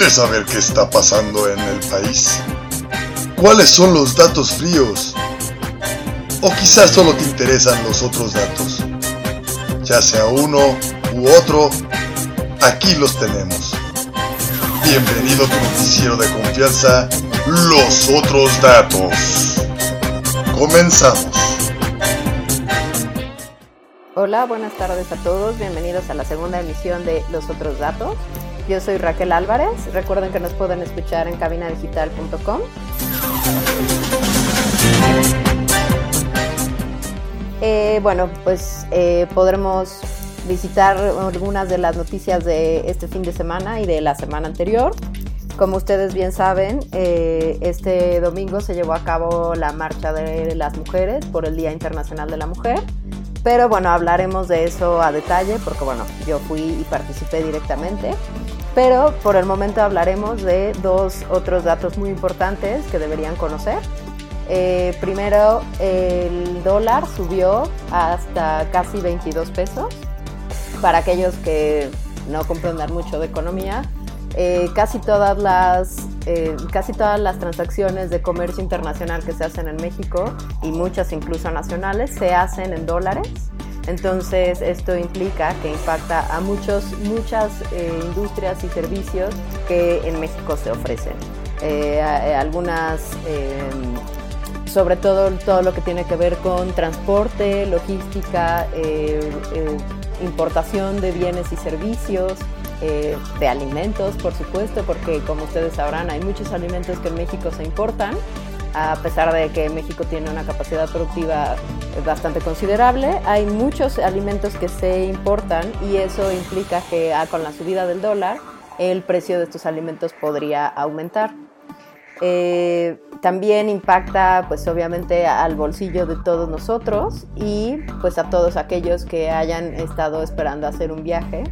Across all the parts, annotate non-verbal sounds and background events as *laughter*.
¿Quieres saber qué está pasando en el país? ¿Cuáles son los datos fríos? ¿O quizás solo te interesan los otros datos? Ya sea uno u otro, aquí los tenemos. Bienvenido a tu noticiero de confianza, Los Otros Datos. Comenzamos. Hola, buenas tardes a todos. Bienvenidos a la segunda emisión de Los Otros Datos. Yo soy Raquel Álvarez. Recuerden que nos pueden escuchar en cabinadigital.com. Eh, bueno, pues eh, podremos visitar algunas de las noticias de este fin de semana y de la semana anterior. Como ustedes bien saben, eh, este domingo se llevó a cabo la Marcha de las Mujeres por el Día Internacional de la Mujer. Pero bueno, hablaremos de eso a detalle porque bueno, yo fui y participé directamente pero por el momento hablaremos de dos otros datos muy importantes que deberían conocer. Eh, primero, el dólar subió hasta casi 22 pesos. Para aquellos que no comprendan mucho de economía, eh, casi, todas las, eh, casi todas las transacciones de comercio internacional que se hacen en México y muchas incluso nacionales se hacen en dólares. Entonces esto implica que impacta a muchos, muchas eh, industrias y servicios que en México se ofrecen. Eh, eh, algunas, sobre todo todo lo que tiene que ver con transporte, logística, importación de bienes y servicios, de alimentos, por supuesto, porque como ustedes sabrán, hay muchos alimentos que en México se importan a pesar de que México tiene una capacidad productiva bastante considerable, hay muchos alimentos que se importan y eso implica que ah, con la subida del dólar el precio de estos alimentos podría aumentar. Eh, también impacta pues obviamente al bolsillo de todos nosotros y pues a todos aquellos que hayan estado esperando hacer un viaje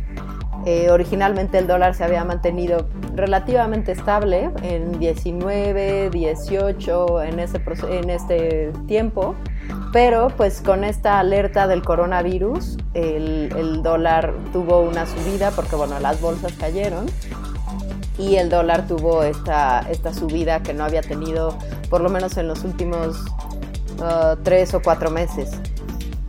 eh, originalmente el dólar se había mantenido relativamente estable en 19, 18 en, ese, en este tiempo, pero pues con esta alerta del coronavirus el, dólar tuvo una subida porque bueno, las bolsas cayeron y el dólar tuvo esta, esta subida que no había tenido por lo menos en los últimos uh, tres o cuatro meses.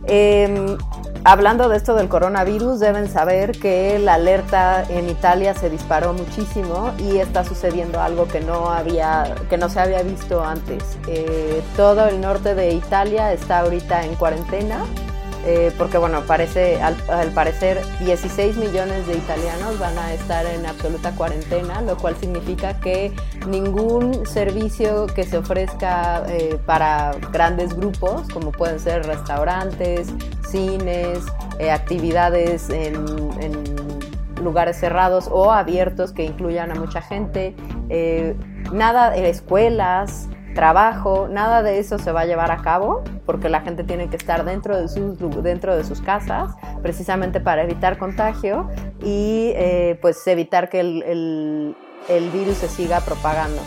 Em, Hablando de esto del coronavirus, deben saber que la alerta en Italia se disparó muchísimo y está sucediendo algo que no, había, que no se había visto antes. Eh, todo el norte de Italia está ahorita en cuarentena eh, porque bueno, parece, al, parecer 16 millones de italianos van a estar en absoluta cuarentena, lo cual significa que ningún servicio que se ofrezca eh, para grandes grupos, como pueden ser restaurantes, cines, eh, actividades en, lugares cerrados o abiertos que incluyan a mucha gente, nada, escuelas, trabajo, nada de eso se va a llevar a cabo porque la gente tiene que estar dentro de sus, dentro de sus casas precisamente para evitar contagio y eh, pues evitar que el, el virus se siga propagando.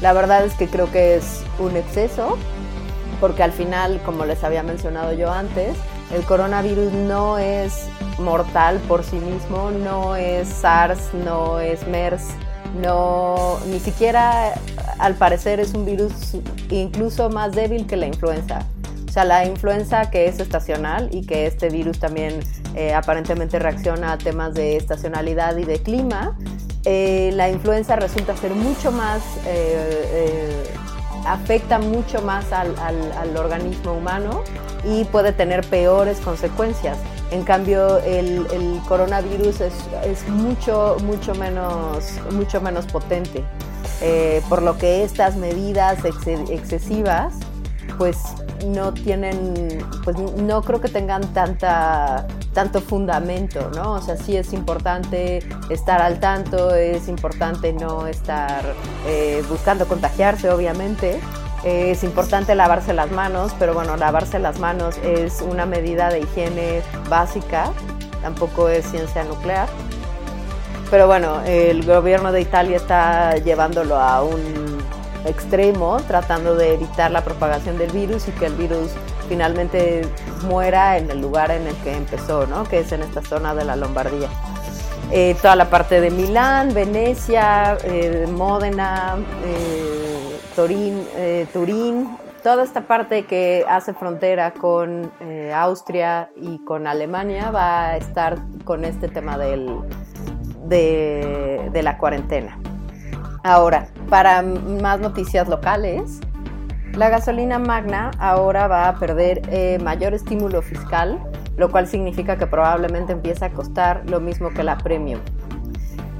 La verdad es que creo que es un exceso porque al final, como les había mencionado yo antes, el coronavirus no es mortal por sí mismo, no es SARS, no es MERS, no, ni siquiera al parecer es un virus incluso más débil que la influenza. O sea, la influenza que es estacional y que este virus también eh, aparentemente reacciona a temas de estacionalidad y de clima, eh, la influenza resulta ser mucho más, eh, afecta mucho más al, organismo humano y puede tener peores consecuencias. En cambio, el, coronavirus es, mucho, mucho, menos, mucho menos potente. Eh, por lo que estas medidas excesivas pues no tienen, pues no creo que tengan tanta, tanto fundamento, ¿no? O sea, sí es importante estar al tanto, es importante no estar eh, buscando contagiarse, obviamente. Es importante lavarse las manos, pero bueno, lavarse las manos es una medida de higiene básica, tampoco es ciencia nuclear. Pero bueno, el gobierno de Italia está llevándolo a un extremo, tratando de evitar la propagación del virus y que el virus finalmente muera en el lugar en el que empezó, ¿no? que es en esta zona de la Lombardía. eh, toda la parte de Milán, Venecia, eh, Módena, Turín, Turín, toda esta parte que hace frontera con Austria y con Alemania va a estar con este tema del, de, de la cuarentena. Ahora, para más noticias locales, la gasolina magna ahora va a perder eh, mayor estímulo fiscal, lo cual significa que probablemente empieza a costar lo mismo que la premium.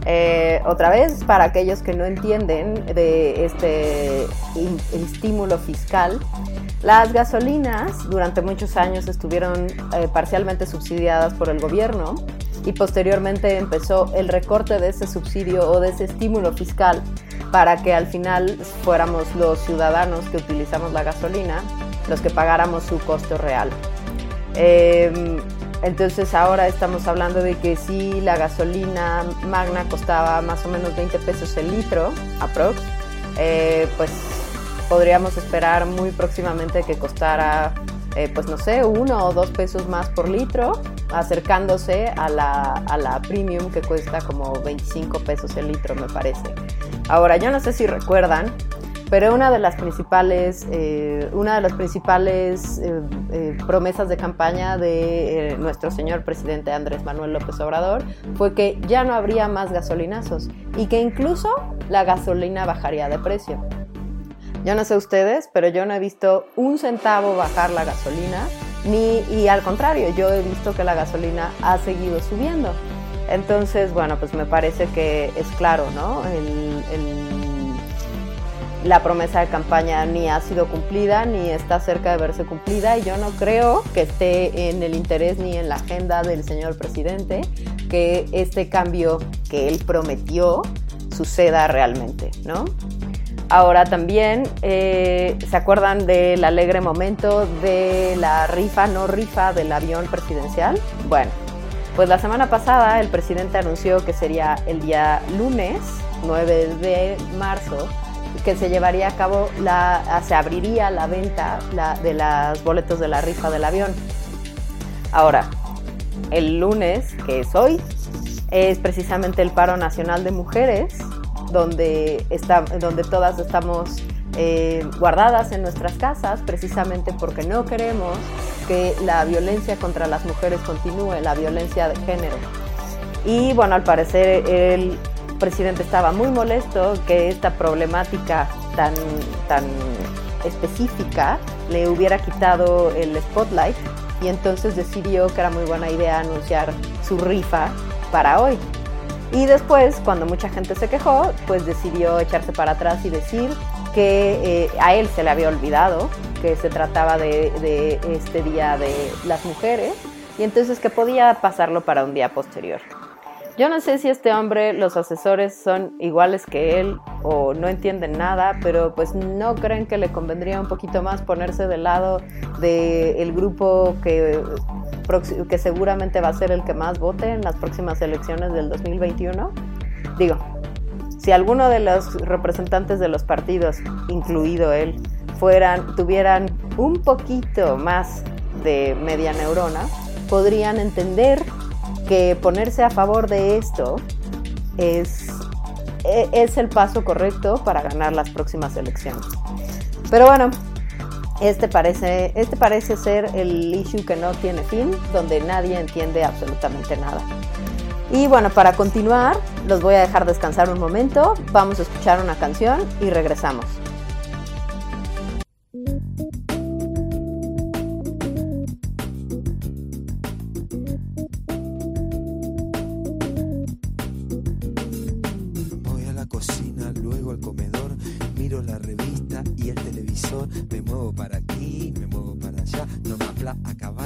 Eh, otra vez, para aquellos que no entienden de este estímulo fiscal, las gasolinas durante muchos años estuvieron eh, parcialmente subsidiadas por el gobierno y posteriormente empezó el recorte de ese subsidio o de ese estímulo fiscal para que al final fuéramos los ciudadanos que utilizamos la gasolina los que pagáramos su costo real. Em, entonces ahora estamos hablando de que si la gasolina magna costaba más o menos 20 pesos el litro, aprox, eh, pues podríamos esperar muy próximamente que costara, eh, pues no sé, uno o dos pesos más por litro, acercándose a la, a la premium que cuesta como 25 pesos el litro, me parece. Ahora, yo no sé si recuerdan, pero una de las principales, eh, una de las principales eh, eh, promesas de campaña de nuestro señor presidente Andrés Manuel López Obrador fue que ya no habría más gasolinazos y que incluso la gasolina bajaría de precio. Yo no sé ustedes, pero yo no he visto un centavo bajar la gasolina, ni, y al contrario, yo he visto que la gasolina ha seguido subiendo. Entonces, bueno, pues me parece que es claro, ¿no? La promesa de campaña ni ha sido cumplida ni está cerca de verse cumplida y yo no creo que esté en el interés ni en la agenda del señor presidente que este cambio que él prometió suceda realmente, ¿no? Ahora también, eh, ¿se acuerdan del alegre momento de la rifa, no rifa del avión presidencial? Bueno, pues la semana pasada el presidente anunció que sería el día lunes 9 de marzo que se llevaría a cabo, la, se abriría la venta de los boletos de la rifa del avión. Ahora, el lunes, que es hoy, es precisamente el paro nacional de mujeres, donde, está, donde todas estamos eh, guardadas en nuestras casas precisamente porque no queremos que la violencia contra las mujeres continúe, la violencia de género. Y bueno, al parecer el presidente estaba muy molesto que esta problemática tan, tan específica le hubiera quitado el spotlight y entonces decidió que era muy buena idea anunciar su rifa para hoy. Y después, cuando mucha gente se quejó, pues decidió echarse para atrás y decir que eh, a él se le había olvidado que se trataba de, este día de las mujeres y entonces que podía pasarlo para un día posterior. Yo no sé si este hombre, los asesores son iguales que él o no entienden nada, pero pues no creen que le convendría un poquito más ponerse del lado del grupo que, que seguramente va a ser el que más vote en las próximas elecciones del 2021. Digo, si alguno de los representantes de los partidos, incluido él, fueran, tuvieran un poquito más de media neurona, podrían entender que ponerse a favor de esto es, e, es el paso correcto para ganar las próximas elecciones. Pero bueno, este parece, este parece ser el issue que no tiene fin, donde nadie entiende absolutamente nada. Y bueno, para continuar, los voy a dejar descansar un momento, vamos a escuchar una canción y regresamos.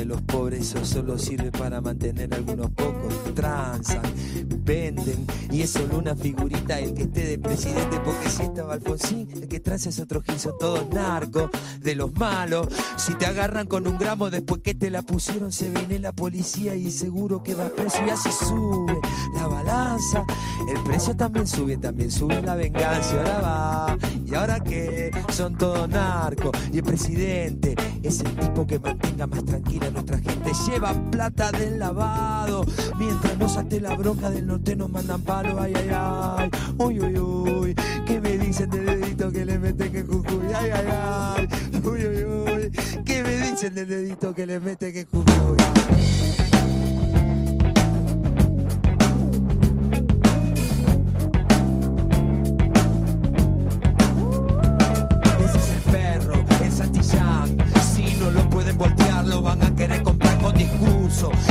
De los pobres, eso solo sirve para mantener a algunos pocos. Transan, venden, y es solo una figurita el que esté de presidente, porque si estaba Alfonsín, el que trae es otro gil, son todos narcos, de los malos. Si te agarran con un gramo después que te la pusieron, se viene la policía y seguro que va preso y así sube la balanza. El precio también sube, también sube la venganza, ahora va. ¿Y ahora qué? Son todos narcos. Y el presidente es el tipo que mantenga más tranquila a nuestra gente. Lleva plata del lavado. Mientras no salte la bronca del norte nos mandan palo. Ay, ay, ay. Uy, uy, uy. ¿Qué me dicen del dedito que le meten en Jujuy? Ay, ay, ay. Uy, uy, uy. ¿Qué me dicen del dedito que le meten en Jujuy?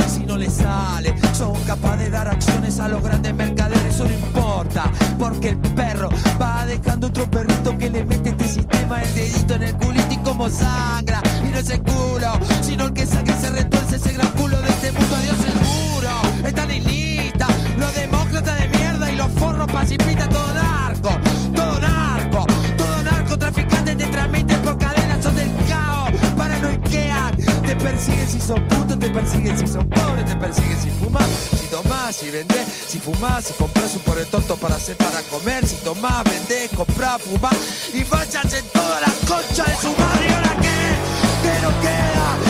Si no les sale, son capaces de dar acciones a los grandes mercaderes. Eso no importa, porque el perro va dejando otro perrito que le mete este sistema el dedito en el culito y como sangra. Y no es el culo, sino el que saque se retuerce ese gran culo de este mundo. Adiós fumás, si compras un por el tonto para hacer para comer, si tomás, vendés, comprás, fumás y váyanse en toda la concha de su madre, ¿y ahora qué? ¿Qué queda?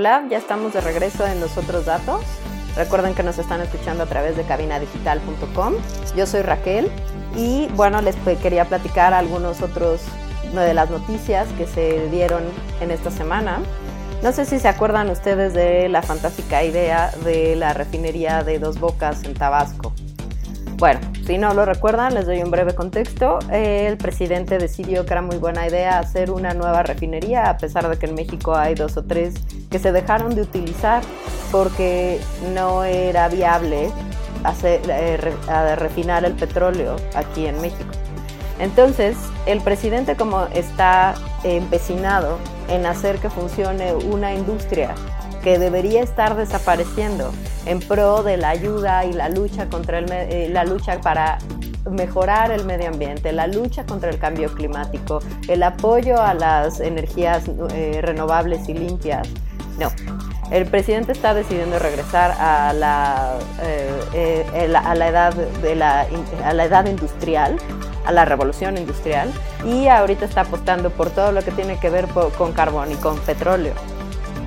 Hola, ya estamos de regreso en los otros datos. Recuerden que nos están escuchando a través de cabinadigital.com. Yo soy Raquel y bueno, les quería platicar algunos otros de las noticias que se dieron en esta semana. No sé si se acuerdan ustedes de la fantástica idea de la refinería de Dos Bocas en Tabasco. Bueno, si no lo recuerdan, les doy un breve contexto. El presidente decidió que era muy buena idea hacer una nueva refinería, a pesar de que en México hay dos o tres que se dejaron de utilizar porque no era viable hacer, eh, refinar el petróleo aquí en México. Entonces, el presidente como está empecinado en hacer que funcione una industria que debería estar desapareciendo en pro de la ayuda y la lucha contra el, eh, la lucha para mejorar el medio ambiente, la lucha contra el cambio climático, el apoyo a las energías eh, renovables y limpias. No, el presidente está decidiendo regresar a la, eh, a la edad de la, a la edad industrial, a la revolución industrial, y ahorita está apostando por todo lo que tiene que ver con carbón y con petróleo.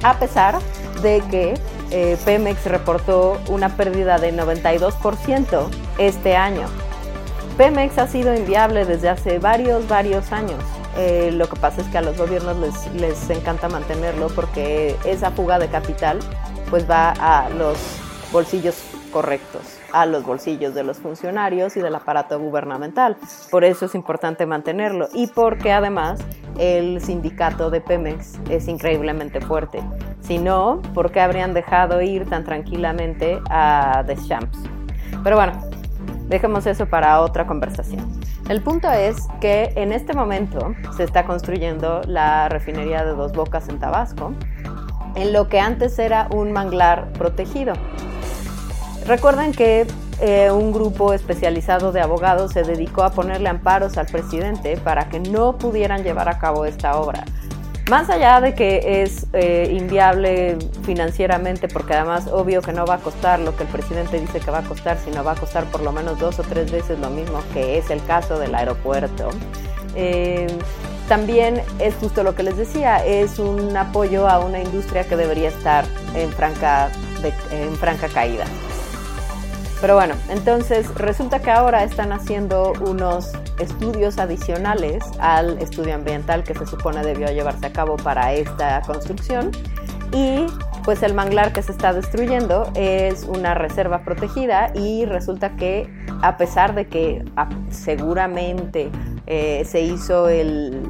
A pesar de que eh, Pemex reportó una pérdida de 92% este año. Pemex ha sido inviable desde hace varios, varios años eh, lo que pasa es que a los gobiernos les, les encanta mantenerlo porque esa fuga de capital pues va a los bolsillos correctos, a los bolsillos de los funcionarios y del aparato gubernamental. Por eso es importante mantenerlo y porque además el sindicato de Pemex es increíblemente fuerte. Si no, ¿por qué habrían dejado ir tan tranquilamente a Deschamps? Pero bueno, dejemos eso para otra conversación. El punto es que en este momento se está construyendo la refinería de Dos Bocas en Tabasco, en lo que antes era un manglar protegido. Recuerden que eh, un grupo especializado de abogados se dedicó a ponerle amparos al presidente para que no pudieran llevar a cabo esta obra. Más allá de que es eh, inviable financieramente, porque además obvio que no va a costar lo que el presidente dice que va a costar, sino va a costar por lo menos dos o tres veces lo mismo que es el caso del aeropuerto. Eh, también es justo lo que les decía, es un apoyo a una industria que debería estar en franca, en franca caída. Pero bueno, entonces resulta que ahora están haciendo unos estudios adicionales al estudio ambiental que se supone debió llevarse a cabo para esta construcción. Y pues el manglar que se está destruyendo es una reserva protegida y resulta que a pesar de que ah, seguramente eh, se hizo el,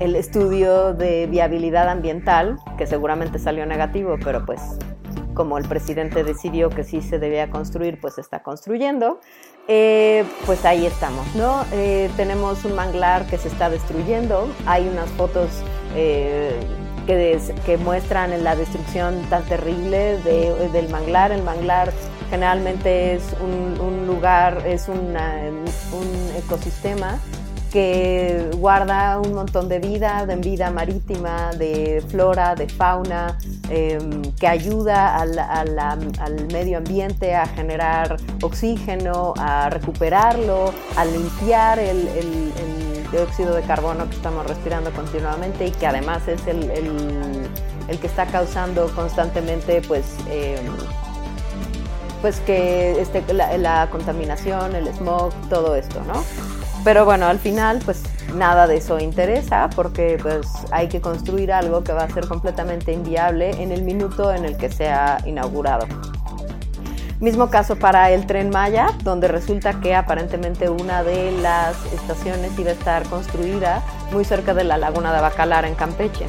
el estudio de viabilidad ambiental, que seguramente salió negativo, pero pues como el presidente decidió que sí se debía construir, pues está construyendo. Eh, pues ahí estamos, ¿no? Eh, tenemos un manglar que se está destruyendo, hay unas fotos eh, que, que, muestran la destrucción tan terrible del manglar. El manglar generalmente es un, lugar, es un ecosistema que guarda un montón de vida, de vida marítima, de flora, de fauna, em, que ayuda al, medio ambiente a generar oxígeno, a recuperarlo, a limpiar el, dióxido de carbono que estamos respirando continuamente y que además es el, que está causando constantemente pues em, pues que este, la, la, contaminación, el smog, todo esto, ¿no? Pero bueno, al final pues nada de eso interesa porque pues hay que construir algo que va a ser completamente inviable en el minuto en el que sea inaugurado. Mismo caso para el tren Maya, donde resulta que aparentemente una de las estaciones iba a estar construida muy cerca de la laguna de Bacalar en Campeche.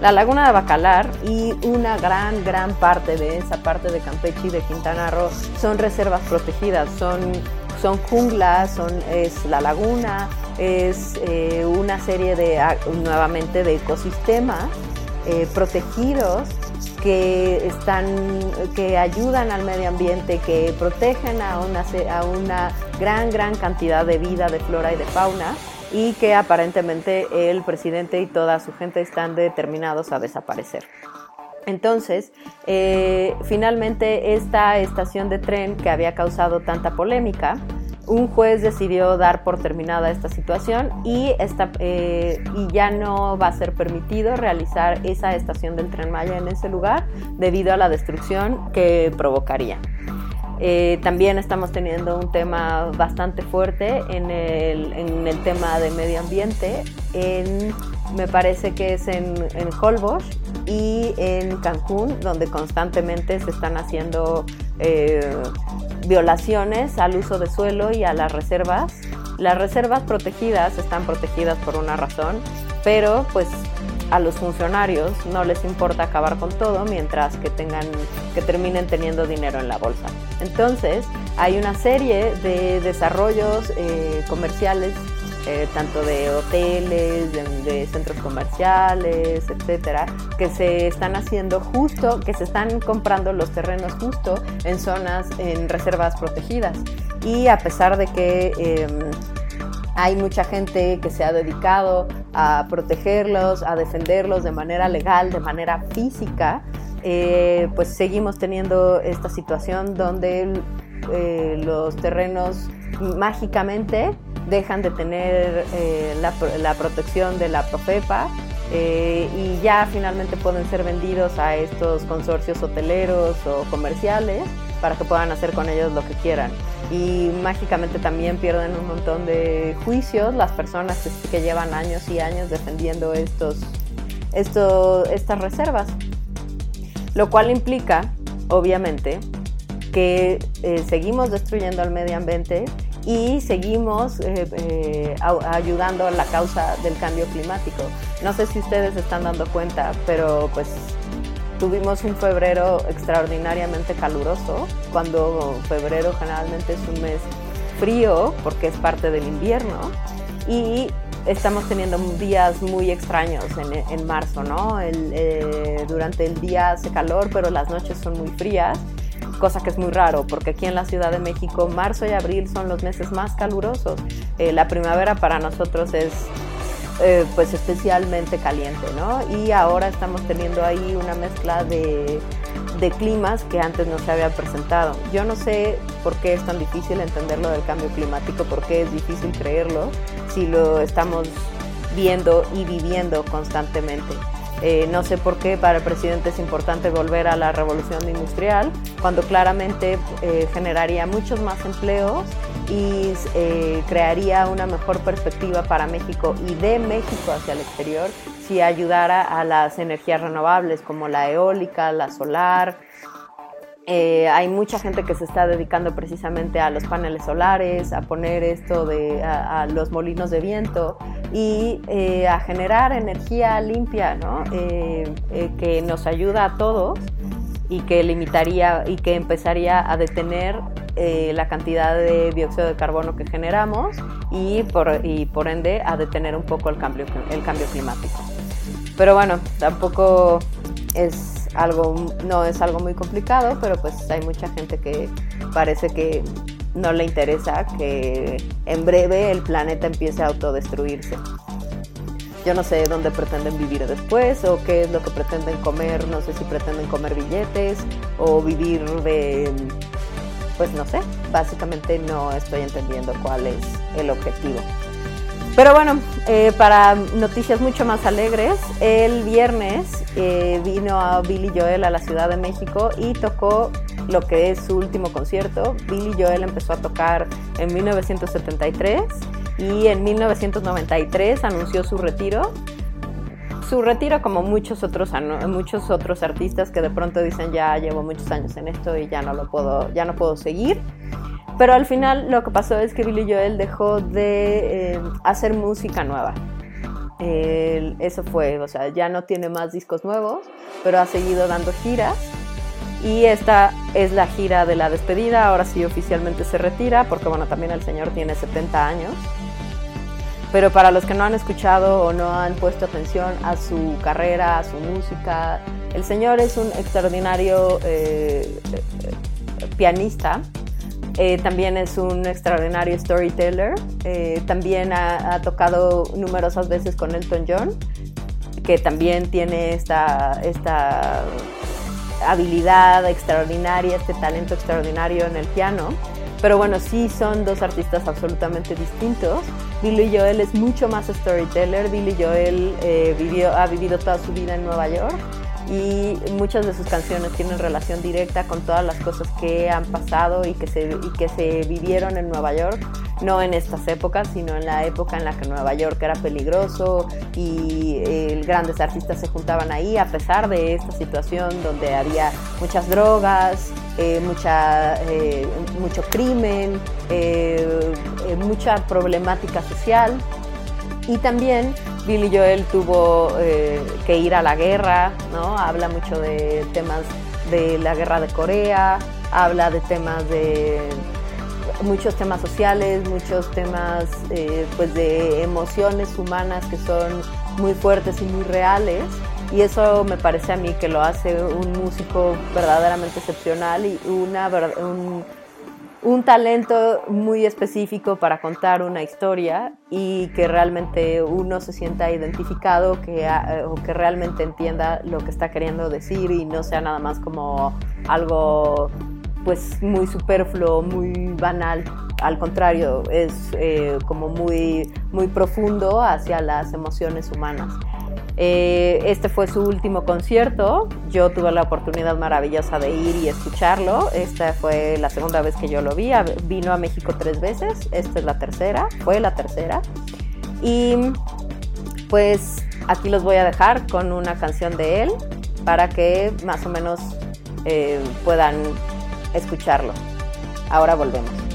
La laguna de Bacalar y una gran, gran parte de esa parte de Campeche y de Quintana Roo son reservas protegidas, son son junglas, son, es la laguna, es eh, una serie de, ah, nuevamente, de ecosistemas eh, protegidos que, están, que ayudan al medio ambiente, que protegen a una, a una gran, gran cantidad de vida, de flora y de fauna y que aparentemente el presidente y toda su gente están determinados a desaparecer. Entonces, eh, finalmente esta estación de tren que había causado tanta polémica, un juez decidió dar por terminada esta situación y, eh, y ya no va a ser permitido realizar esa estación del tren Maya en ese lugar debido a la destrucción que provocaría. Eh, también estamos teniendo un tema bastante fuerte en el, en el tema de medio ambiente. En, me parece que es en, en Holbox y en Cancún, donde constantemente se están haciendo eh, violaciones al uso de suelo y a las reservas. Las reservas protegidas están protegidas por una razón, pero pues a los funcionarios no les importa acabar con todo mientras que tengan que terminen teniendo dinero en la bolsa. Entonces, hay una serie de desarrollos eh, comerciales eh, tanto de hoteles, de, centros comerciales, etcétera, que se están haciendo justo, que se están comprando los terrenos justo en zonas, en reservas protegidas. Y a pesar de que em, hay mucha gente que se ha dedicado a protegerlos, a defenderlos de manera legal, de manera física, eh, pues seguimos teniendo esta situación donde eh, los terrenos mágicamente dejan de tener eh, la, protección de la Profepa eh, y ya finalmente pueden ser vendidos a estos consorcios hoteleros o comerciales para que puedan hacer con ellos lo que quieran. y mágicamente también pierden un montón de juicios las personas que, llevan años y años defendiendo estos, estas reservas. Lo cual implica, obviamente, que eh, seguimos destruyendo el medio ambiente y seguimos eh, eh, ayudando a la causa del cambio climático. No sé si ustedes están dando cuenta, pero pues tuvimos un febrero extraordinariamente caluroso, cuando febrero generalmente es un mes frío porque es parte del invierno y estamos teniendo días muy extraños en, marzo, ¿no? durante el día hace calor, pero las noches son muy frías cosa que es muy raro porque aquí en la Ciudad de México marzo y abril son los meses más calurosos. Eh, la primavera para nosotros es eh, pues especialmente caliente, ¿no? Y ahora estamos teniendo ahí una mezcla de, de climas que antes no se había presentado. Yo no sé por qué es tan difícil entender lo del cambio climático, por qué es difícil creerlo si lo estamos viendo y viviendo constantemente. Eh, no sé por qué para el presidente es importante volver a la revolución industrial, cuando claramente eh, generaría muchos más empleos y eh, crearía una mejor perspectiva para México y de México hacia el exterior si ayudara a las energías renovables como la eólica, la solar, eh, hay mucha gente que se está dedicando precisamente a los paneles solares, a poner esto de a, los molinos de viento y eh, a generar energía limpia, ¿no? Eh, que nos ayuda a todos y que limitaría y que empezaría a detener la cantidad de dióxido de carbono que generamos y por, y por ende a detener un poco el cambio, el cambio climático. Pero bueno, tampoco es algo, no es algo muy complicado, pero pues hay mucha gente que parece que no le interesa que en breve el planeta empiece a autodestruirse. Yo no sé dónde pretenden vivir después o qué es lo que pretenden comer, no sé si pretenden comer billetes o vivir de, pues no sé, básicamente no estoy entendiendo cuál es el objetivo. Pero bueno, eh, para noticias mucho más alegres, el viernes eh, vino a Billy Joel a la Ciudad de México y tocó lo que es su último concierto. Billy Joel empezó a tocar en 1973 y en 1993 anunció su retiro. Su retiro como muchos otros, muchos otros artistas que de pronto dicen ya llevo muchos años en esto y ya no lo puedo, ya no puedo seguir. Pero al final lo que pasó es que Billy Joel dejó de eh, hacer música nueva. eso fue, o sea, ya no tiene más discos nuevos, pero ha seguido dando giras. Y esta es la gira de la despedida, ahora sí oficialmente se retira, porque bueno, también el señor tiene 70 años. Pero para los que no han escuchado o no han puesto atención a su carrera, a su música, el señor es un extraordinario eh, eh, pianista eh, también es un extraordinario storyteller. Eh, también ha, tocado numerosas veces con Elton John, que también tiene esta, esta habilidad extraordinaria, este talento extraordinario en el piano. Pero bueno, sí son dos artistas absolutamente distintos. Billy Joel es mucho más storyteller. Billy Joel eh, ha vivido toda su vida en Nueva York y muchas de sus canciones tienen relación directa con todas las cosas que han pasado y que se, y que se vivieron en Nueva York, no en estas épocas, sino en la época en la que Nueva York era peligroso y eh, grandes artistas se juntaban ahí a pesar de esta situación donde había muchas drogas, eh, mucha, eh, mucho crimen, mucha problemática social y también Billy Joel tuvo eh, que ir a la guerra, ¿no? Habla mucho de temas de la guerra de Corea, habla de temas de muchos temas sociales, muchos temas eh, pues de emociones humanas que son muy fuertes y muy reales. Y eso me parece a mí que lo hace un músico verdaderamente excepcional y una, un, un talento muy específico para contar una historia y que realmente uno se sienta identificado que, o que realmente entienda lo que está queriendo decir y no sea nada más como algo pues muy superfluo, muy banal. Al contrario, es eh, como muy, muy profundo hacia las emociones humanas. Eh, este fue su último concierto. Yo tuve la oportunidad maravillosa de ir y escucharlo. Esta fue la segunda vez que yo lo vi. Vino a México tres veces. Esta es la tercera. Fue la tercera. Y pues aquí los voy a dejar con una canción de él para que más o menos eh, puedan escucharlo. Ahora volvemos.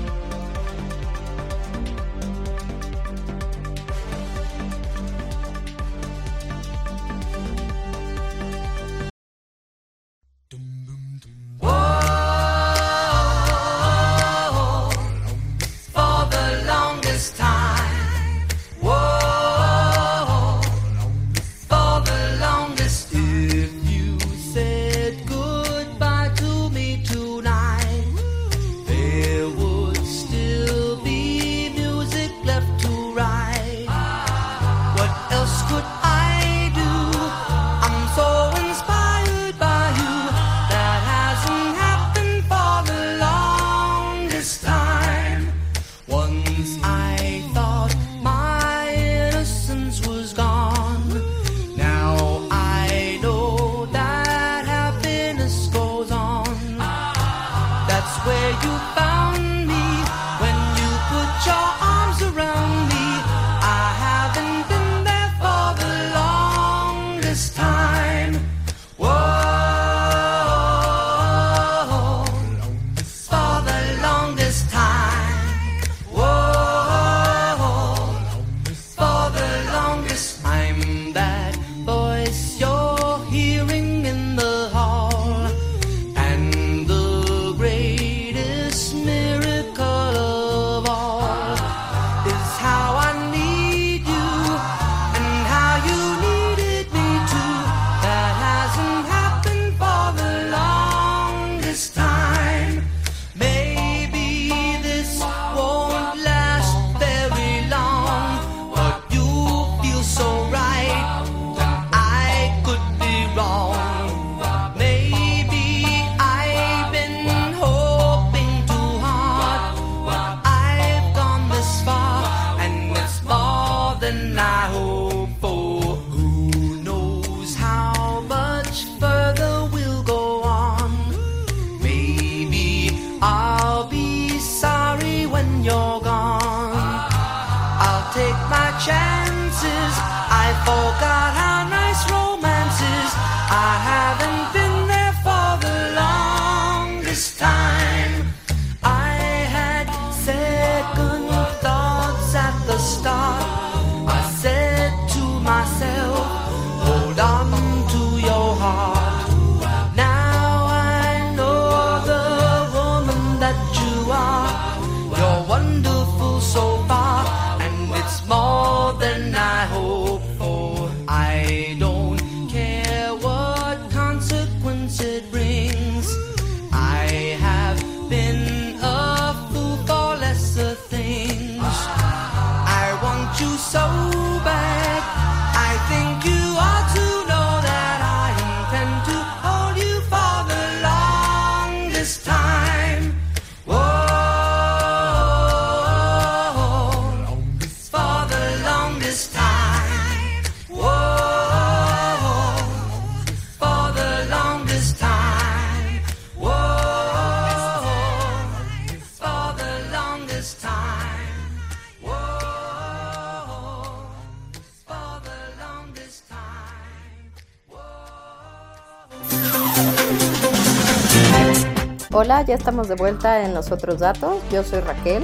Ya estamos de vuelta en los otros datos. Yo soy Raquel.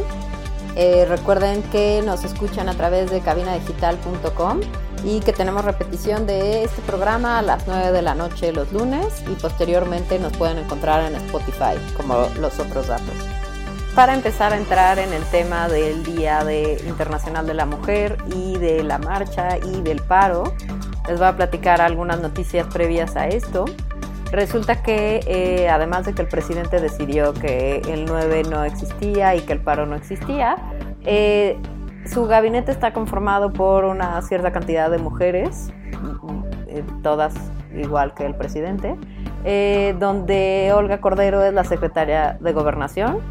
Eh, recuerden que nos escuchan a través de cabinadigital.com y que tenemos repetición de este programa a las 9 de la noche los lunes y posteriormente nos pueden encontrar en Spotify como los otros datos. Para empezar a entrar en el tema del Día de Internacional de la Mujer y de la marcha y del paro, les voy a platicar algunas noticias previas a esto. Resulta que eh, además de que el presidente decidió que el 9 no existía y que el paro no existía, eh, su gabinete está conformado por una cierta cantidad de mujeres, eh, todas igual que el presidente, donde Olga Cordero es la secretaria de gobernación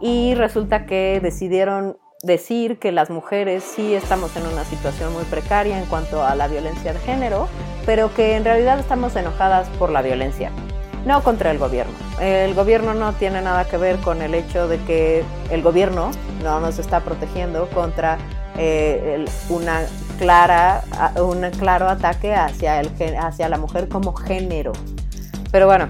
y resulta que decidieron decir que las mujeres sí estamos en una situación muy precaria en cuanto a la violencia de género, pero que en realidad estamos enojadas por la violencia, no contra el gobierno. El gobierno no tiene nada que ver con el hecho de que el gobierno no nos está protegiendo contra eh, una clara, un claro ataque hacia, el, hacia la mujer como género. Pero bueno,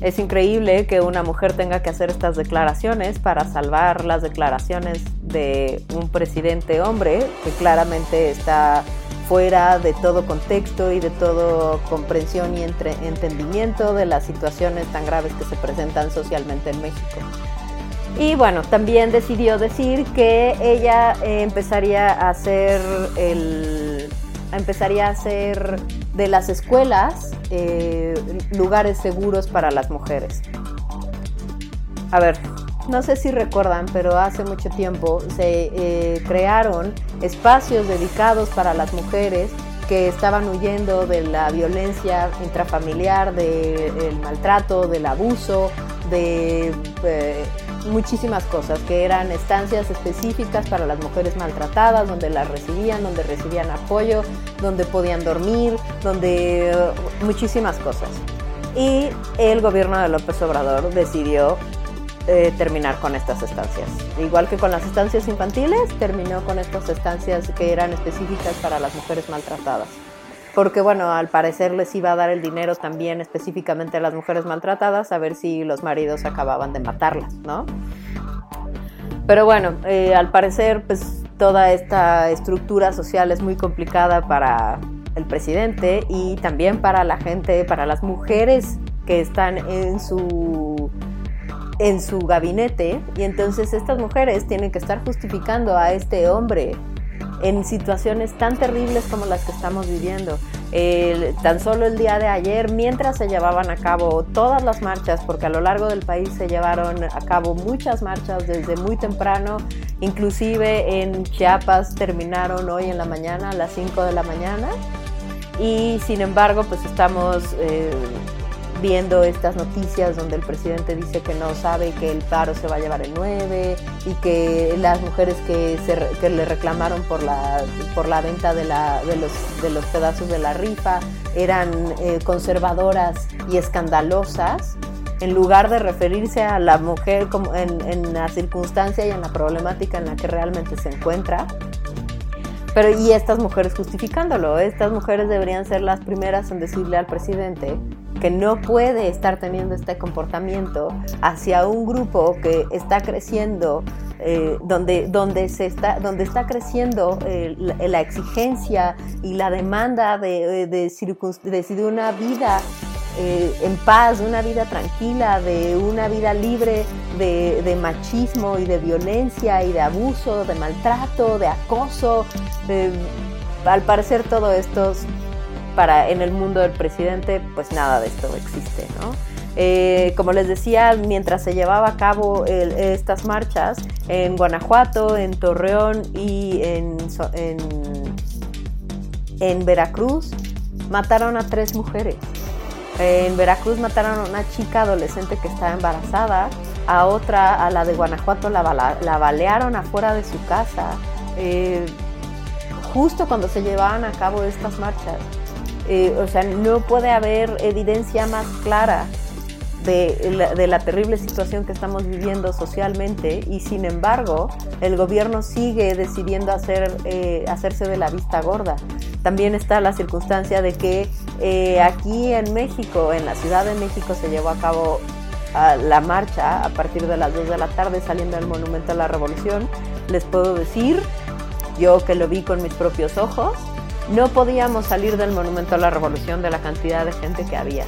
es increíble que una mujer tenga que hacer estas declaraciones para salvar las declaraciones de un presidente hombre que claramente está fuera de todo contexto y de todo comprensión y entendimiento de las situaciones tan graves que se presentan socialmente en México. Y bueno, también decidió decir que ella eh, empezaría a hacer el empezaría a hacer de las escuelas eh, lugares seguros para las mujeres. A ver, no sé si recuerdan, pero hace mucho tiempo se eh, crearon espacios dedicados para las mujeres que estaban huyendo de la violencia intrafamiliar, del maltrato, del abuso, de muchísimas cosas, que eran estancias específicas para las mujeres maltratadas, donde las recibían, donde recibían apoyo, donde podían dormir, donde uh, muchísimas cosas. Y el gobierno de López Obrador decidió eh, terminar con estas estancias. Igual que con las estancias infantiles, terminó con estas estancias que eran específicas para las mujeres maltratadas porque bueno, al parecer les iba a dar el dinero también específicamente a las mujeres maltratadas, a ver si los maridos acababan de matarlas, ¿no? Pero bueno, eh, al parecer pues toda esta estructura social es muy complicada para el presidente y también para la gente, para las mujeres que están en su en su gabinete y entonces estas mujeres tienen que estar justificando a este hombre en situaciones tan terribles como las que estamos viviendo. tan solo el día de ayer, mientras se llevaban a cabo todas las marchas, porque a lo largo del país se llevaron a cabo muchas marchas desde muy temprano, inclusive en Chiapas terminaron hoy en la mañana, a las 5 de la mañana, y sin embargo pues estamos... Eh, viendo estas noticias donde el presidente dice que no sabe que el paro se va a llevar el 9 y que las mujeres que, se, le reclamaron por la, por la venta de, la, de, los, de los pedazos de la rifa eran eh, conservadoras y escandalosas, en lugar de referirse a la mujer como en, en la circunstancia y en la problemática en la que realmente se encuentra, pero y estas mujeres justificándolo, estas mujeres deberían ser las primeras en decirle al presidente que no puede estar teniendo este comportamiento hacia un grupo que está creciendo, eh, donde, donde, se está, donde está creciendo eh, la, exigencia y la demanda de, de, una vida eh, en paz, una vida tranquila, de una vida libre de, machismo y de violencia y de abuso, de maltrato, de acoso. al parecer todo esto para en el mundo del presidente, pues nada de esto existe, ¿no? Eh, como les decía, mientras se llevaba a cabo estas marchas en Guanajuato, en Torreón y en, en, Veracruz, mataron a tres mujeres. En Veracruz mataron a una chica adolescente que estaba embarazada, a otra, a la de Guanajuato, la, la balearon afuera de su casa, eh, justo cuando se llevaban a cabo estas marchas. Eh, o sea, no puede haber evidencia más clara de la, terrible situación que estamos viviendo socialmente y sin embargo el gobierno sigue decidiendo hacer, eh, hacerse de la vista gorda. También está la circunstancia de que eh, aquí en México, en la Ciudad de México, se llevó a cabo la marcha a partir de las 2 de la tarde saliendo del Monumento a la Revolución. Les puedo decir, yo que lo vi con mis propios ojos, no podíamos salir del Monumento a la Revolución de la cantidad de gente que había.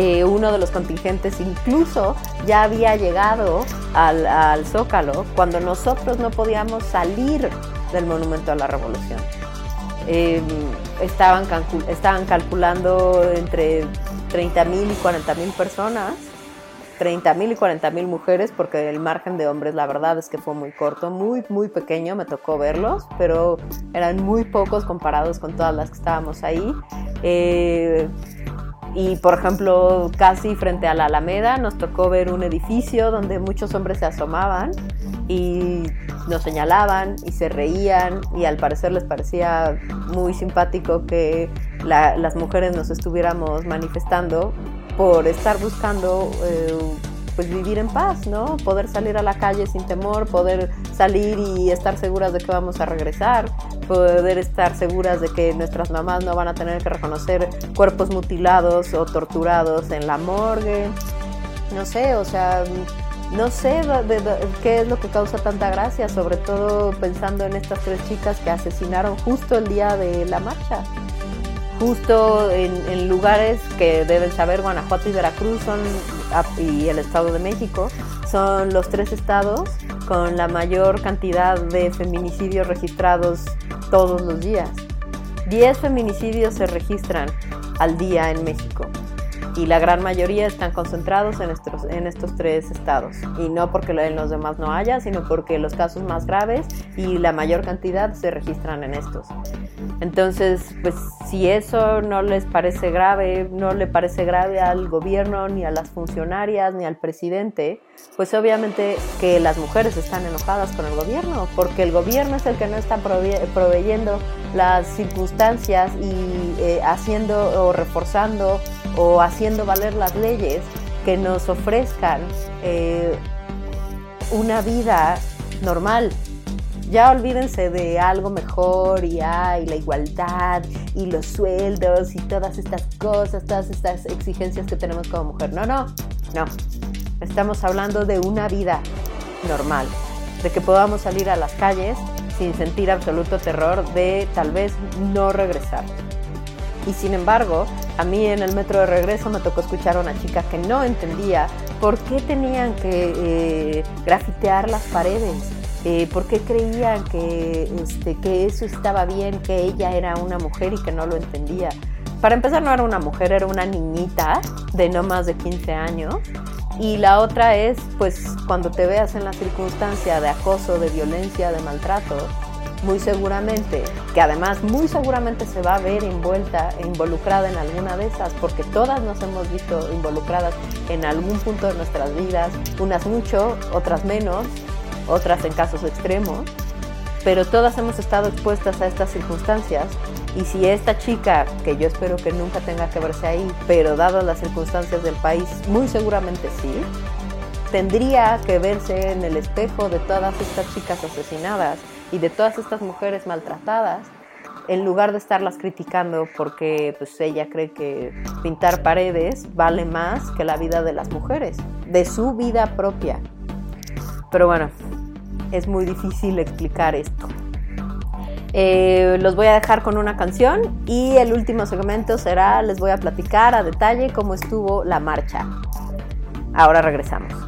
Eh, uno de los contingentes incluso ya había llegado al, Zócalo cuando nosotros no podíamos salir del Monumento a la Revolución. Estaban, estaban calculando entre 30.000 y 40.000 personas 30.000 y 40.000 mujeres, porque el margen de hombres, la verdad es que fue muy corto, muy, muy pequeño, me tocó verlos, pero eran muy pocos comparados con todas las que estábamos ahí. Eh, Y por ejemplo, casi frente a la Alameda nos tocó ver un edificio donde muchos hombres se asomaban y nos señalaban y se reían y al parecer les parecía muy simpático que las mujeres nos estuviéramos manifestando por estar buscando eh, pues vivir en paz, ¿no? Poder salir a la calle sin temor, poder salir y estar seguras de que vamos a regresar, poder estar seguras de que nuestras mamás no van a tener que reconocer cuerpos mutilados o torturados en la morgue. No sé, o sea, no sé qué es lo que causa tanta gracia, sobre todo pensando en estas tres chicas que asesinaron justo el día de la marcha justo en, lugares que deben saber, Guanajuato y Veracruz son, y el Estado de México, son los tres estados con la mayor cantidad de feminicidios registrados todos los días. Diez feminicidios se registran al día en México y la gran mayoría están concentrados en estos, en estos tres estados. Y no porque en los demás no haya, sino porque los casos más graves y la mayor cantidad se registran en estos. Entonces, pues si eso no les parece grave, no le parece grave al gobierno, ni a las funcionarias, ni al presidente, pues obviamente que las mujeres están enojadas con el gobierno, porque el gobierno es el que no está proveyendo las circunstancias y eh, haciendo o reforzando o haciendo valer las leyes que nos ofrezcan eh, una vida normal. Ya olvídense de algo mejor y, la igualdad y los sueldos y todas estas cosas, todas estas exigencias que tenemos como mujer. No, no, no. Estamos hablando de una vida normal, de que podamos salir a las calles sin sentir absoluto terror de tal vez no regresar. Y sin embargo, a mí en el metro de regreso me tocó escuchar a una chica que no entendía por qué tenían que eh, grafitear las paredes, eh, por qué creían que, este, que eso estaba bien, que ella era una mujer y que no lo entendía. Para empezar, no era una mujer, era una niñita de no más de 15 años. Y la otra es, pues, cuando te veas en la circunstancia de acoso, de violencia, de maltrato, muy seguramente, que además muy seguramente se va a ver envuelta, involucrada en alguna de esas, porque todas nos hemos visto involucradas en algún punto de nuestras vidas, unas mucho, otras menos, otras en casos extremos, pero todas hemos estado expuestas a estas circunstancias. Y si esta chica, que yo espero que nunca tenga que verse ahí, pero dadas las circunstancias del país, muy seguramente sí, tendría que verse en el espejo de todas estas chicas asesinadas y de todas estas mujeres maltratadas, en lugar de estarlas criticando porque pues ella cree que pintar paredes vale más que la vida de las mujeres, de su vida propia. Pero bueno, es muy difícil explicar esto. Eh, los voy a dejar con una canción y el último segmento será, les voy a platicar a detalle cómo estuvo la marcha. Ahora regresamos.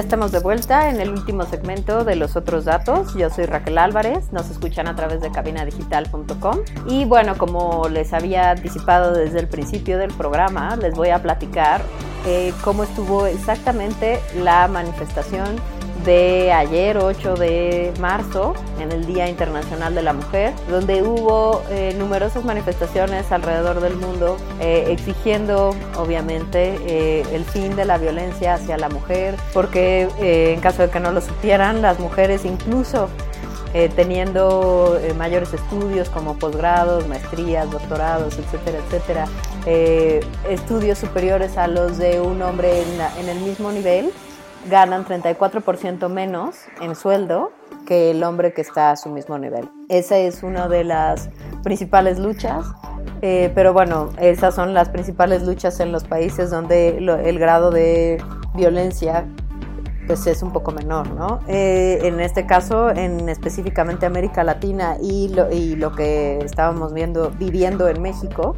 Estamos de vuelta en el último segmento de los otros datos. Yo soy Raquel Álvarez, nos escuchan a través de cabinadigital.com y bueno, como les había anticipado desde el principio del programa, les voy a platicar eh, cómo estuvo exactamente la manifestación de ayer, 8 de marzo, en el Día Internacional de la Mujer, donde hubo eh, numerosas manifestaciones alrededor del mundo eh, exigiendo, obviamente, el fin de la violencia hacia la mujer, porque en caso de que no lo supieran, las mujeres incluso teniendo mayores estudios como posgrados, maestrías, doctorados, etcétera, etcétera, eh, estudios superiores a los de un hombre en, el mismo nivel, ganan 34% menos en sueldo que el hombre que está a su mismo nivel. Esa es una de las principales luchas, eh, pero bueno, esas son las principales luchas en los países donde el grado de violencia pues es un poco menor, ¿no? Eh, en este caso, en específicamente América Latina y lo, y lo que estábamos viendo, viviendo en México,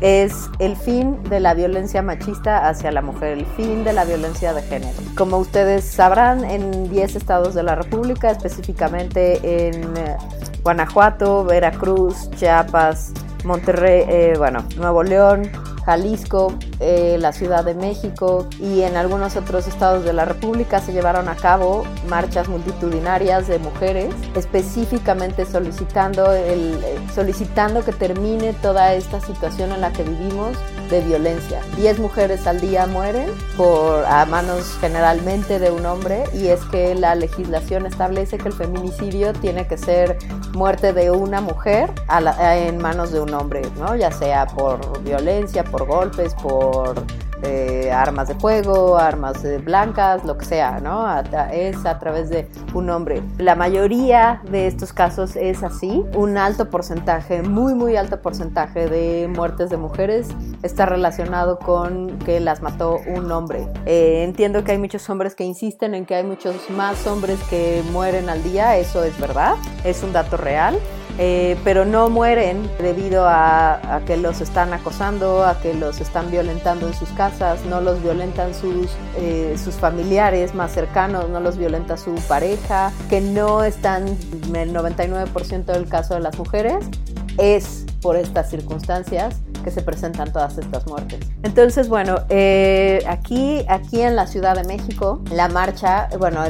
es el fin de la violencia machista hacia la mujer, el fin de la violencia de género. Como ustedes sabrán, en 10 estados de la República, específicamente en eh, Guanajuato, Veracruz, Chiapas, Monterrey, eh, bueno, Nuevo León, Jalisco, eh, la Ciudad de México y en algunos otros estados de la República se llevaron a cabo marchas multitudinarias de mujeres, específicamente solicitando, el, eh, solicitando que termine toda esta situación en la que vivimos de violencia. 10 mujeres al día mueren por a manos generalmente de un hombre y es que la legislación establece que el feminicidio tiene que ser muerte de una mujer a la- en manos de un hombre, ¿no? Ya sea por violencia, por golpes, por eh, armas de fuego, armas eh, blancas, lo que sea, ¿no? A- es a través de un hombre. La mayoría de estos casos es así. Un alto porcentaje, muy, muy alto porcentaje de muertes de mujeres está relacionado con que las mató un hombre. Eh, entiendo que hay muchos hombres que insisten en que hay muchos más hombres que mueren al día, eso es verdad, es un dato real. Eh, pero no mueren debido a, que los están acosando, a que los están violentando en sus casas, no los violentan sus, eh, sus familiares más cercanos, no los violenta su pareja, que no están en el 99% del caso de las mujeres, es por estas circunstancias que se presentan todas estas muertes. Entonces, bueno, eh, aquí, aquí en la Ciudad de México, la marcha, bueno,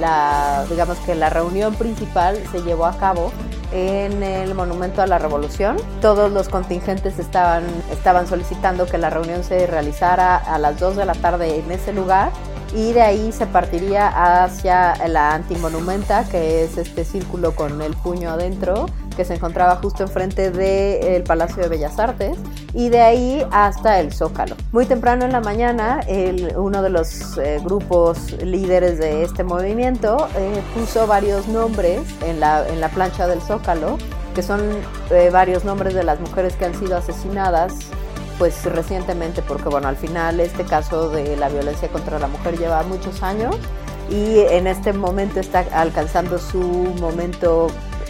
la, digamos que la reunión principal se llevó a cabo en el Monumento a la Revolución. Todos los contingentes estaban, estaban solicitando que la reunión se realizara a las 2 de la tarde en ese lugar y de ahí se partiría hacia la antimonumenta, que es este círculo con el puño adentro, que se encontraba justo enfrente del Palacio de Bellas Artes, y de ahí hasta el Zócalo. Muy temprano en la mañana, uno de los eh, grupos líderes de este movimiento eh, puso varios nombres en la, en la plancha del Zócalo, que son eh, varios nombres de las mujeres que han sido asesinadas pues recientemente, porque bueno, al final este caso de la violencia contra la mujer lleva muchos años y en este momento está alcanzando su momento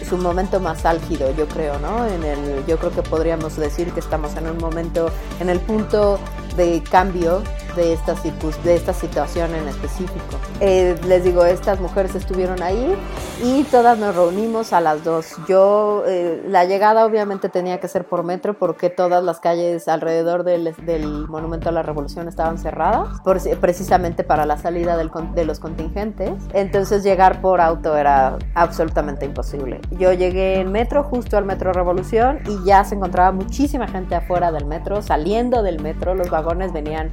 su momento más álgido, yo creo, ¿no? En el, yo creo que podríamos decir que estamos en un momento, en el punto de cambio de esta, de esta situación en específico. Eh, les digo, estas mujeres estuvieron ahí y todas nos reunimos a las dos. Yo, eh, la llegada obviamente tenía que ser por metro porque todas las calles alrededor del, del Monumento a la Revolución estaban cerradas, por, precisamente para la salida del, de los contingentes. Entonces llegar por auto era absolutamente imposible. Yo llegué en metro, justo al Metro Revolución, y ya se encontraba muchísima gente afuera del metro, saliendo del metro, los vagones venían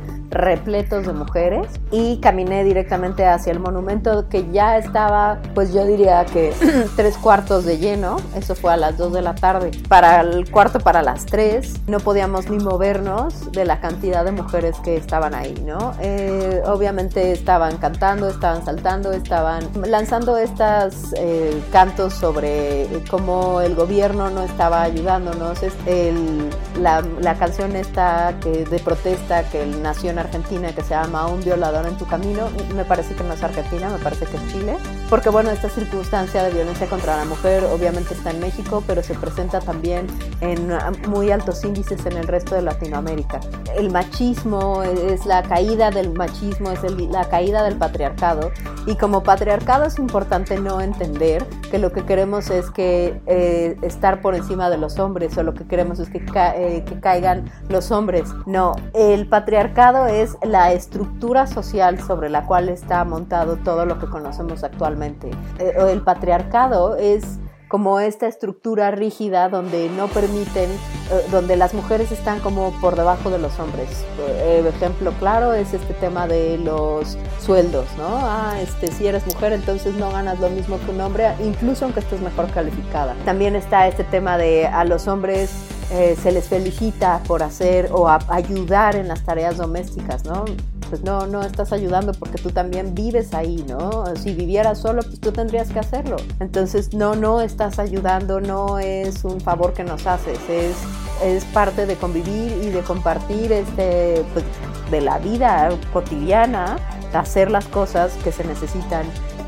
repletos de mujeres y caminé directamente hacia el monumento que ya estaba, pues yo diría que *clears throat* tres cuartos de lleno, eso fue a las dos de la tarde, para el cuarto para las tres, no podíamos ni movernos de la cantidad de mujeres que estaban ahí, ¿no? Eh, obviamente estaban cantando, estaban saltando, estaban lanzando estos eh, cantos sobre cómo el gobierno no estaba ayudándonos, el, la, la canción esta que, de protesta que nació en Argentina, que se llama Un violador en tu camino. Me parece que no es Argentina, me parece que es Chile. Porque bueno, esta circunstancia de violencia contra la mujer obviamente está en México, pero se presenta también en muy altos índices en el resto de Latinoamérica. El machismo es la caída del machismo, es la caída del patriarcado. Y como patriarcado es importante no entender que lo que queremos es que eh, estar por encima de los hombres o lo que queremos es que, eh, que caigan los hombres. No, el patriarcado es la estructura social sobre la cual está montado todo lo que conocemos actualmente. Eh, el patriarcado es como esta estructura rígida donde no permiten, eh, donde las mujeres están como por debajo de los hombres. El eh, ejemplo claro es este tema de los sueldos, ¿no? Ah, este, si eres mujer entonces no ganas lo mismo que un hombre, incluso aunque estés mejor calificada. También está este tema de a los hombres eh, se les felicita por hacer o ayudar en las tareas domésticas, ¿no? Pues no, no estás ayudando porque tú también vives ahí, ¿no? Si vivieras solo, pues tú tendrías que hacerlo. Entonces, no, no estás ayudando, no es un favor que nos haces, es, es parte de convivir y de compartir este, pues, de la vida cotidiana, hacer las cosas que se necesitan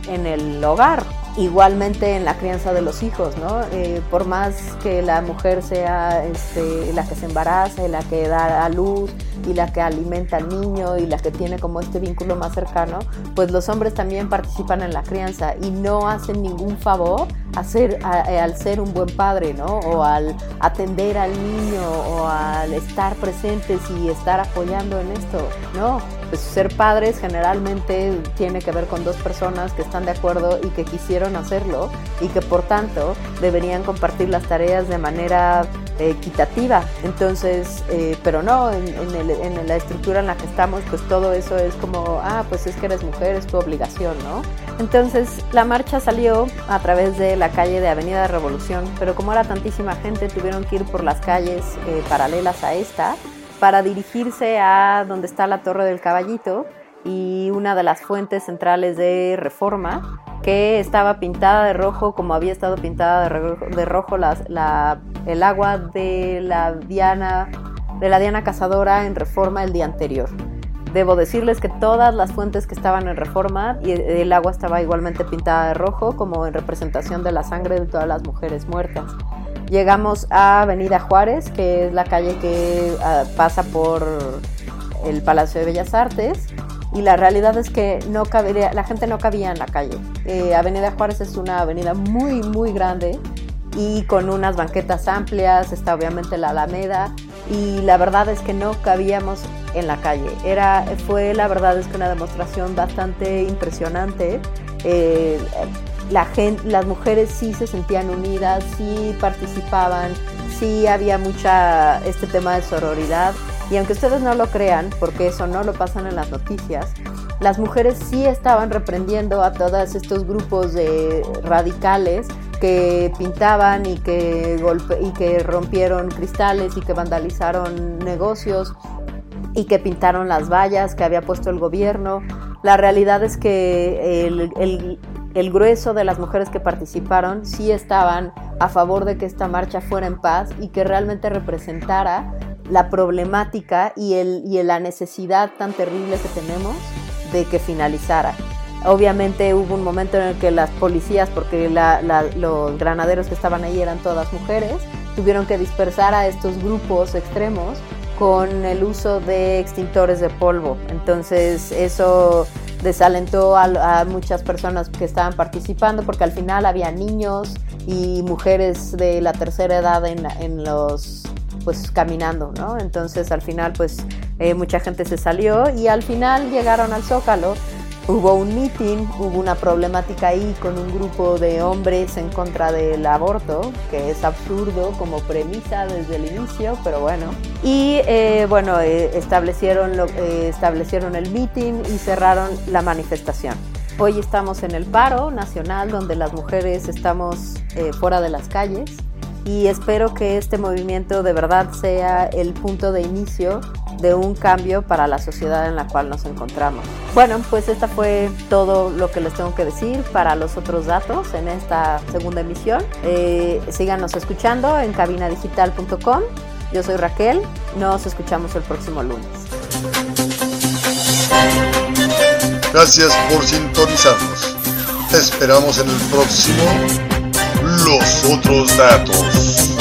en el hogar igualmente en la crianza de los hijos, ¿no? Eh, por más que la mujer sea este, la que se embaraza, la que da a luz y la que alimenta al niño y la que tiene como este vínculo más cercano, pues los hombres también participan en la crianza y no hacen ningún favor hacer, al ser un buen padre, ¿no? O al atender al niño o al estar presentes y estar apoyando en esto, ¿no? Pues ser padres generalmente tiene que ver con dos personas que están de acuerdo y que quisieron hacerlo y que por tanto deberían compartir las tareas de manera equitativa. Entonces, eh, pero no, en, la estructura en la que estamos, pues todo eso es como, ah, pues es que eres mujer, es tu obligación, ¿no? Entonces, la marcha salió a través de la calle de Avenida Revolución, pero como era tantísima gente, tuvieron que ir por las calles eh, paralelas a esta para dirigirse a donde está la Torre del Caballito y una de las fuentes centrales de Reforma, que estaba pintada de rojo como había estado pintada de rojo, el agua de la Diana de la Diana Cazadora en Reforma el día anterior. Debo decirles que todas las fuentes que estaban en Reforma y el agua estaba igualmente pintada de rojo como en representación de la sangre de todas las mujeres muertas. Llegamos a Avenida Juárez, que es la calle que ah, pasa por el Palacio de Bellas Artes y la realidad es que no cabería, la gente no cabía en la calle. Eh, avenida Juárez es una avenida muy, muy grande y con unas banquetas amplias, está obviamente la Alameda y la verdad es que no cabíamos en la calle. Era, fue la verdad es que una demostración bastante impresionante. Eh, la gente, las mujeres sí se sentían unidas, sí participaban, sí había mucha este tema de sororidad. Y aunque ustedes no lo crean, porque eso no lo pasan en las noticias, las mujeres sí estaban reprendiendo a todos estos grupos de radicales que pintaban y que, golpe y que rompieron cristales y que vandalizaron negocios y que pintaron las vallas que había puesto el gobierno. La realidad es que el, el grueso de las mujeres que participaron sí estaban a favor de que esta marcha fuera en paz y que realmente representara la problemática y, el, y la necesidad tan terrible que tenemos de que finalizara. Obviamente hubo un momento en el que las policías, porque los granaderos que estaban ahí eran todas mujeres, tuvieron que dispersar a estos grupos extremos con el uso de extintores de polvo. Entonces eso desalentó a, muchas personas que estaban participando porque al final había niños y mujeres de la tercera edad en, en los pues caminando, ¿no? Entonces al final pues eh, mucha gente se salió y al final llegaron al Zócalo. Hubo un meeting, hubo una problemática ahí con un grupo de hombres en contra del aborto, que es absurdo como premisa desde el inicio, pero bueno. Y eh, bueno, eh, establecieron, establecieron el meeting y cerraron la manifestación. Hoy estamos en el paro nacional donde las mujeres estamos fuera de las calles y espero que este movimiento de verdad sea el punto de inicio de un cambio para la sociedad en la cual nos encontramos. Bueno, pues esta fue todo lo que les tengo que decir para los otros datos en esta segunda emisión. Eh, síganos escuchando en cabinadigital.com. Yo soy Raquel, nos escuchamos el próximo lunes. Gracias por sintonizarnos. Te esperamos en el próximo los otros datos.